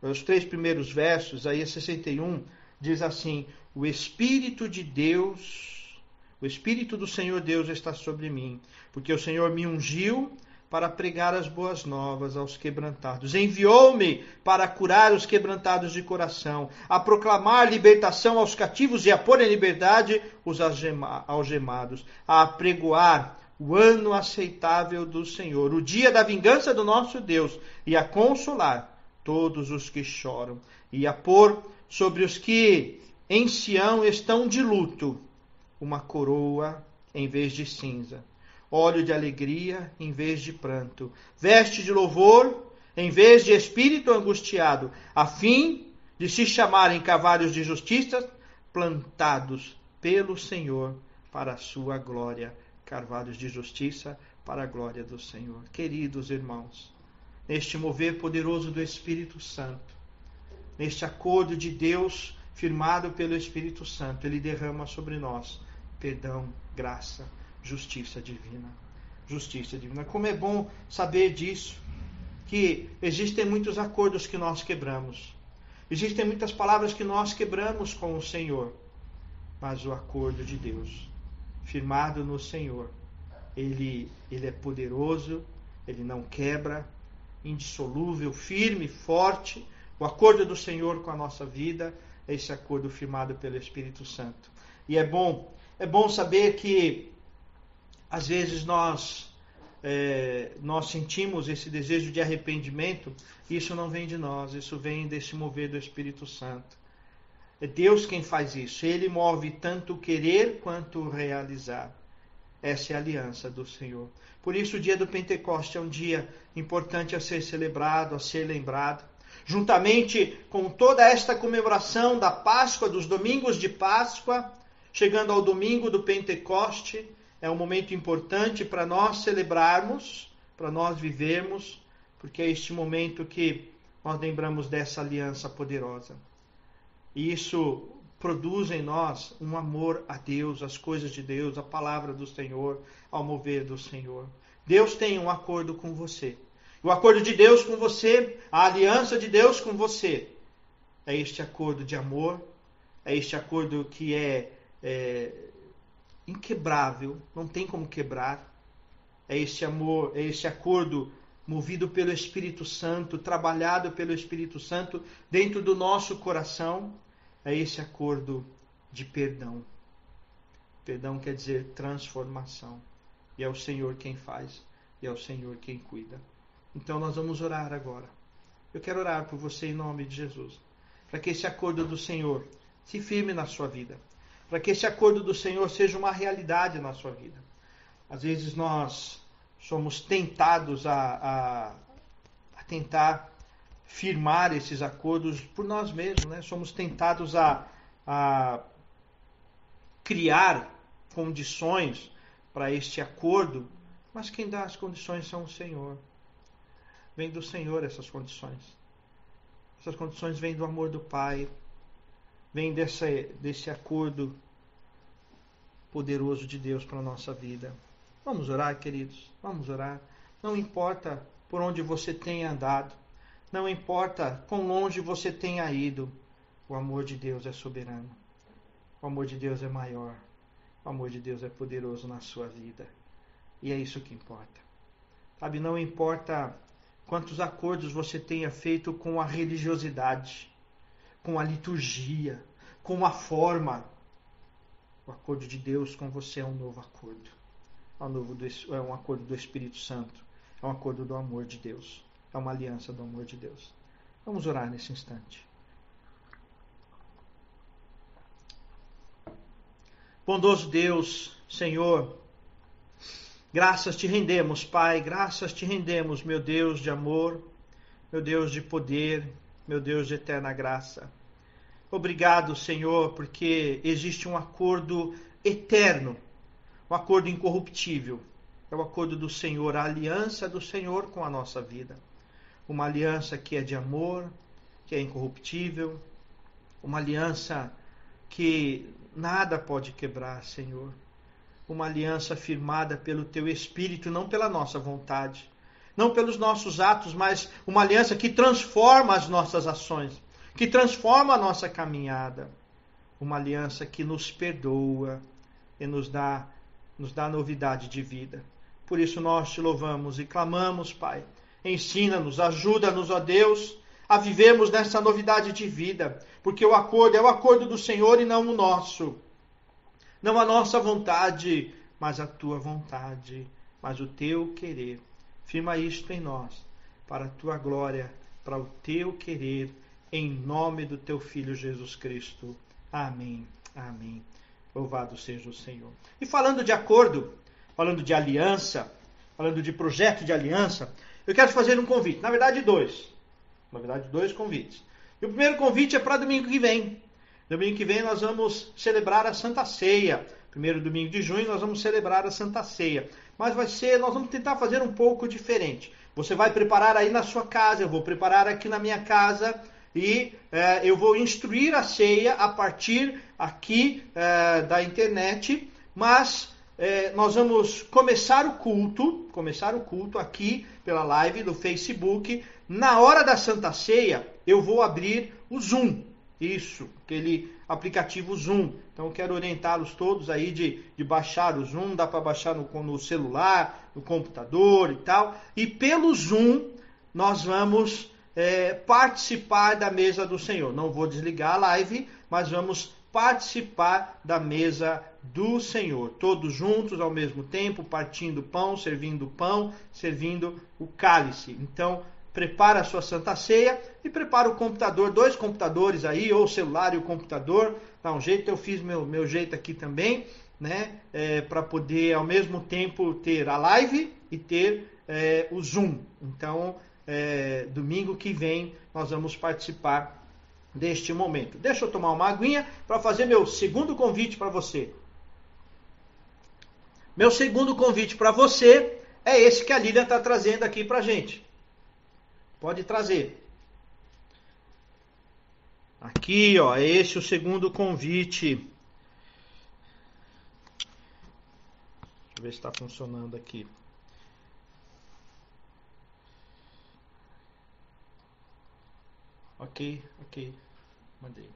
Os três primeiros versos, Isaías 61, diz assim: O Espírito de Deus, o Espírito do Senhor Deus está sobre mim, porque o Senhor me ungiu para pregar as boas novas aos quebrantados. Enviou-me para curar os quebrantados de coração, a proclamar libertação aos cativos e a pôr em liberdade os algemados, a apregoar o ano aceitável do Senhor, o dia da vingança do nosso Deus, e a consolar todos os que choram, e a pôr sobre os que em Sião estão de luto uma coroa em vez de cinza óleo de alegria em vez de pranto, veste de louvor em vez de espírito angustiado, a fim de se chamarem cavalos de justiça plantados pelo Senhor para a sua glória, carvalhos de justiça para a glória do Senhor. Queridos irmãos, neste mover poderoso do Espírito Santo, neste acordo de Deus firmado pelo Espírito Santo, ele derrama sobre nós perdão, graça, justiça divina. Justiça divina. Como é bom saber disso, que existem muitos acordos que nós quebramos. Existem muitas palavras que nós quebramos com o Senhor. Mas o acordo de Deus, firmado no Senhor, ele, ele é poderoso, ele não quebra, indissolúvel, firme, forte. O acordo do Senhor com a nossa vida é esse acordo firmado pelo Espírito Santo. E é bom, é bom saber que às vezes nós é, nós sentimos esse desejo de arrependimento, isso não vem de nós, isso vem desse mover do Espírito Santo. É Deus quem faz isso. Ele move tanto o querer quanto o realizar. Essa é a aliança do Senhor. Por isso, o dia do Pentecoste é um dia importante a ser celebrado, a ser lembrado. Juntamente com toda esta comemoração da Páscoa, dos domingos de Páscoa, chegando ao domingo do Pentecoste, é um momento importante para nós celebrarmos, para nós vivermos, porque é este momento que nós lembramos dessa aliança poderosa. E isso produz em nós um amor a Deus, às coisas de Deus, a palavra do Senhor, ao mover do Senhor. Deus tem um acordo com você. O acordo de Deus com você, a aliança de Deus com você, é este acordo de amor, é este acordo que é, é inquebrável, não tem como quebrar. É esse amor, é esse acordo movido pelo Espírito Santo, trabalhado pelo Espírito Santo dentro do nosso coração, é esse acordo de perdão. Perdão quer dizer transformação. E é o Senhor quem faz, e é o Senhor quem cuida. Então nós vamos orar agora. Eu quero orar por você em nome de Jesus, para que esse acordo do Senhor se firme na sua vida para que esse acordo do Senhor seja uma realidade na sua vida. Às vezes nós somos tentados a, a, a tentar firmar esses acordos por nós mesmos, né? somos tentados a, a criar condições para este acordo, mas quem dá as condições são o Senhor. Vem do Senhor essas condições. Essas condições vêm do amor do Pai, vem desse, desse acordo poderoso de Deus para a nossa vida. Vamos orar, queridos, vamos orar. Não importa por onde você tenha andado, não importa quão longe você tenha ido, o amor de Deus é soberano. O amor de Deus é maior. O amor de Deus é poderoso na sua vida. E é isso que importa. Sabe, não importa quantos acordos você tenha feito com a religiosidade com a liturgia, com a forma. O acordo de Deus com você é um novo acordo. É um, novo do, é um acordo do Espírito Santo. É um acordo do amor de Deus. É uma aliança do amor de Deus. Vamos orar nesse instante. Bondoso Deus, Senhor, graças te rendemos, Pai, graças te rendemos, meu Deus de amor, meu Deus de poder, meu Deus de eterna graça. Obrigado, Senhor, porque existe um acordo eterno, um acordo incorruptível. É o acordo do Senhor, a aliança do Senhor com a nossa vida. Uma aliança que é de amor, que é incorruptível, uma aliança que nada pode quebrar, Senhor. uma aliança firmada pelo teu espírito, não pela nossa vontade, não pelos nossos atos, mas uma aliança que transforma as nossas ações, que transforma a nossa caminhada, uma aliança que nos perdoa e nos dá nos dá novidade de vida. Por isso nós te louvamos e clamamos, Pai. Ensina-nos, ajuda-nos, ó Deus, a vivermos nessa novidade de vida, porque o acordo é o acordo do Senhor e não o nosso. Não a nossa vontade, mas a tua vontade, mas o teu querer. Firma isto em nós, para a tua glória, para o teu querer, em nome do teu Filho Jesus Cristo. Amém. Amém. Louvado seja o Senhor. E falando de acordo, falando de aliança, falando de projeto de aliança, eu quero fazer um convite. Na verdade, dois. Na verdade, dois convites. E o primeiro convite é para domingo que vem. Domingo que vem nós vamos celebrar a Santa Ceia. Primeiro domingo de junho nós vamos celebrar a Santa Ceia. Mas vai ser, nós vamos tentar fazer um pouco diferente. Você vai preparar aí na sua casa, eu vou preparar aqui na minha casa e é, eu vou instruir a ceia a partir aqui é, da internet, mas é, nós vamos começar o culto, começar o culto aqui pela live do Facebook. Na hora da Santa Ceia, eu vou abrir o Zoom. Isso, aquele aplicativo Zoom. Então, quero orientá-los todos aí de, de baixar o Zoom. Dá para baixar no, no celular, no computador e tal. E pelo Zoom, nós vamos é, participar da mesa do Senhor. Não vou desligar a live, mas vamos participar da mesa do Senhor. Todos juntos ao mesmo tempo, partindo pão, servindo pão, servindo o cálice. Então, prepara a sua santa ceia e prepara o computador, dois computadores aí, ou o celular e o computador. Dá um jeito, eu fiz meu, meu jeito aqui também, né? É, para poder ao mesmo tempo ter a live e ter é, o Zoom. Então, é, domingo que vem nós vamos participar deste momento. Deixa eu tomar uma aguinha para fazer meu segundo convite para você. Meu segundo convite para você é esse que a Lilian está trazendo aqui para gente. Pode trazer. Aqui, ó, é esse o segundo convite. Deixa eu ver se está funcionando aqui. Ok, ok. Mandei.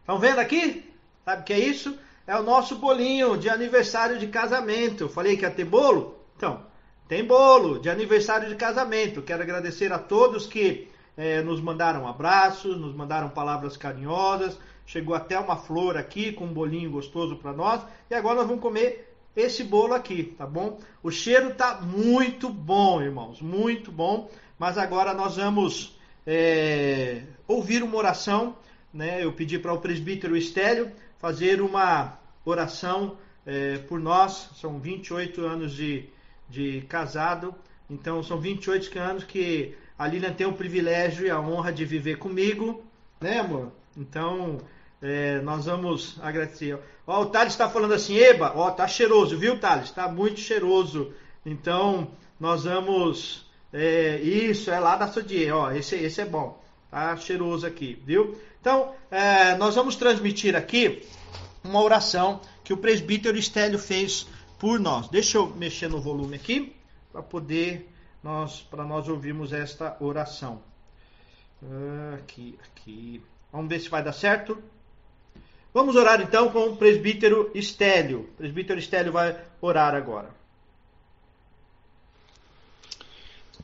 Estão vendo aqui? Sabe o que é isso? É o nosso bolinho de aniversário de casamento. falei que ia ter bolo? Então, tem bolo de aniversário de casamento. Quero agradecer a todos que eh, nos mandaram abraços, nos mandaram palavras carinhosas. Chegou até uma flor aqui com um bolinho gostoso para nós. E agora nós vamos comer esse bolo aqui, tá bom? O cheiro tá muito bom, irmãos, muito bom. Mas agora nós vamos é, ouvir uma oração. Né? Eu pedi para o presbítero Estélio fazer uma oração é, por nós. São 28 anos de, de casado, então são 28 anos que a Lilian tem o privilégio e a honra de viver comigo, né, amor? Então, é, nós vamos agradecer. Ó, o Thales está falando assim, Eba, ó, tá cheiroso, viu, Thales? Está muito cheiroso. Então, nós vamos é, isso, é lá da Sodier, ó, esse, esse é bom, tá cheiroso aqui, viu? Então, é, nós vamos transmitir aqui uma oração que o presbítero Estélio fez por nós. Deixa eu mexer no volume aqui para poder nós para nós ouvirmos esta oração. Aqui, aqui. Vamos ver se vai dar certo. Vamos orar então com o presbítero Estélio. O presbítero Estélio vai orar agora.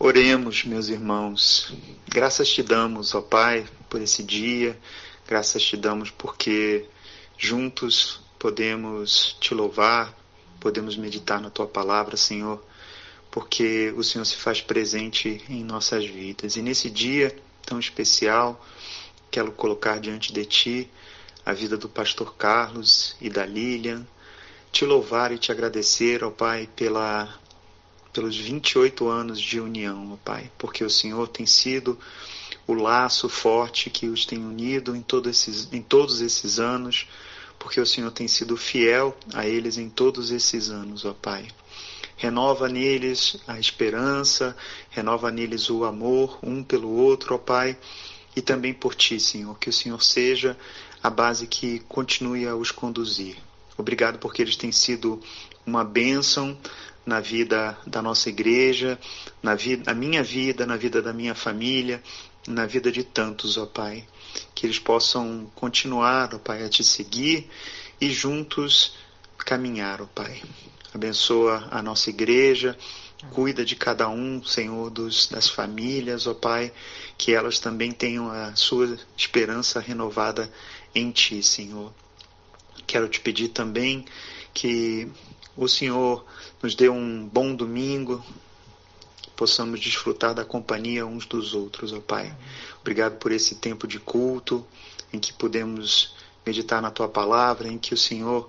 Oremos, meus irmãos. Graças te damos, ó Pai, por esse dia. Graças te damos porque juntos podemos te louvar, podemos meditar na tua palavra, Senhor, porque o Senhor se faz presente em nossas vidas. E nesse dia tão especial, quero colocar diante de ti a vida do pastor Carlos e da Lilian, te louvar e te agradecer, ó Pai, pela pelos 28 anos de união, ó Pai, porque o Senhor tem sido o laço forte que os tem unido em, todo esses, em todos esses anos, porque o Senhor tem sido fiel a eles em todos esses anos, ó Pai. Renova neles a esperança, renova neles o amor um pelo outro, ó Pai, e também por Ti, Senhor, que o Senhor seja a base que continue a os conduzir. Obrigado porque eles têm sido uma bênção na vida da nossa igreja, na, vida, na minha vida, na vida da minha família, na vida de tantos, ó Pai. Que eles possam continuar, ó Pai, a te seguir e juntos caminhar, ó Pai. Abençoa a nossa igreja, cuida de cada um, Senhor, dos, das famílias, ó Pai, que elas também tenham a sua esperança renovada em Ti, Senhor. Quero te pedir também que o Senhor nos dê um bom domingo, possamos desfrutar da companhia uns dos outros, ó Pai. Obrigado por esse tempo de culto em que podemos meditar na tua palavra, em que o Senhor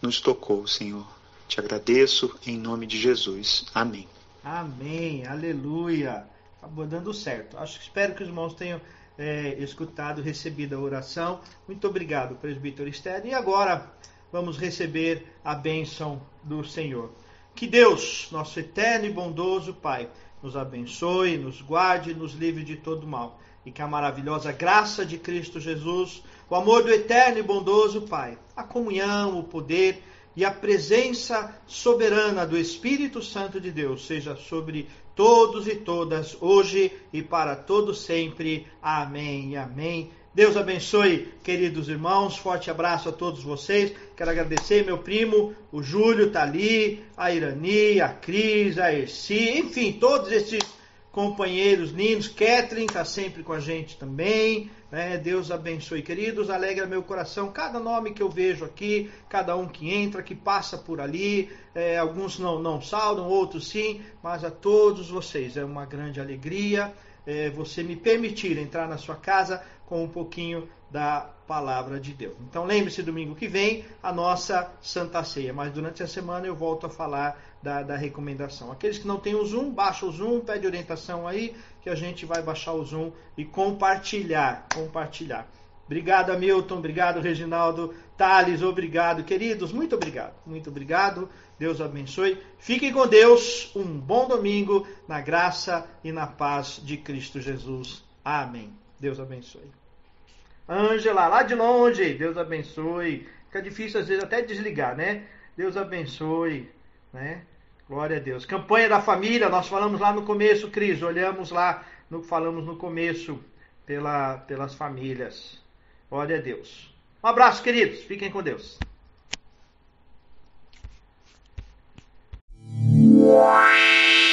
nos tocou, Senhor. Te agradeço em nome de Jesus. Amém. Amém. Aleluia. Acabou dando certo. Acho espero que os irmãos tenham é, escutado, recebido a oração. Muito obrigado, presbítero Esther. E agora vamos receber a bênção do Senhor. Que Deus, nosso eterno e bondoso Pai, nos abençoe, nos guarde e nos livre de todo mal. E que a maravilhosa graça de Cristo Jesus, o amor do eterno e bondoso Pai, a comunhão, o poder e a presença soberana do Espírito Santo de Deus seja sobre todos e todas, hoje e para todo sempre. Amém. Amém. Deus abençoe, queridos irmãos. Forte abraço a todos vocês. Quero agradecer meu primo, o Júlio tá ali, a Irani, a Cris, a Erci, enfim, todos esses companheiros lindos. Kathleen está sempre com a gente também. Né? Deus abençoe, queridos. Alegra meu coração cada nome que eu vejo aqui, cada um que entra, que passa por ali. É, alguns não, não saudam, outros sim, mas a todos vocês é uma grande alegria é, você me permitir entrar na sua casa com um pouquinho da palavra de Deus. Então lembre-se, domingo que vem, a nossa Santa Ceia. Mas durante a semana eu volto a falar da, da recomendação. Aqueles que não têm o Zoom, baixa o Zoom, pede orientação aí, que a gente vai baixar o Zoom e compartilhar. Compartilhar. Obrigado, Hamilton. Obrigado, Reginaldo. Thales, obrigado. Queridos, muito obrigado. Muito obrigado. Deus abençoe. Fiquem com Deus. Um bom domingo na graça e na paz de Cristo Jesus. Amém. Deus abençoe. Ângela, lá de longe. Deus abençoe. Fica difícil às vezes até desligar, né? Deus abençoe, né? Glória a Deus. Campanha da família, nós falamos lá no começo, Cris, olhamos lá, no, falamos no começo pela, pelas famílias. Glória a Deus. Um abraço, queridos. Fiquem com Deus. Wow.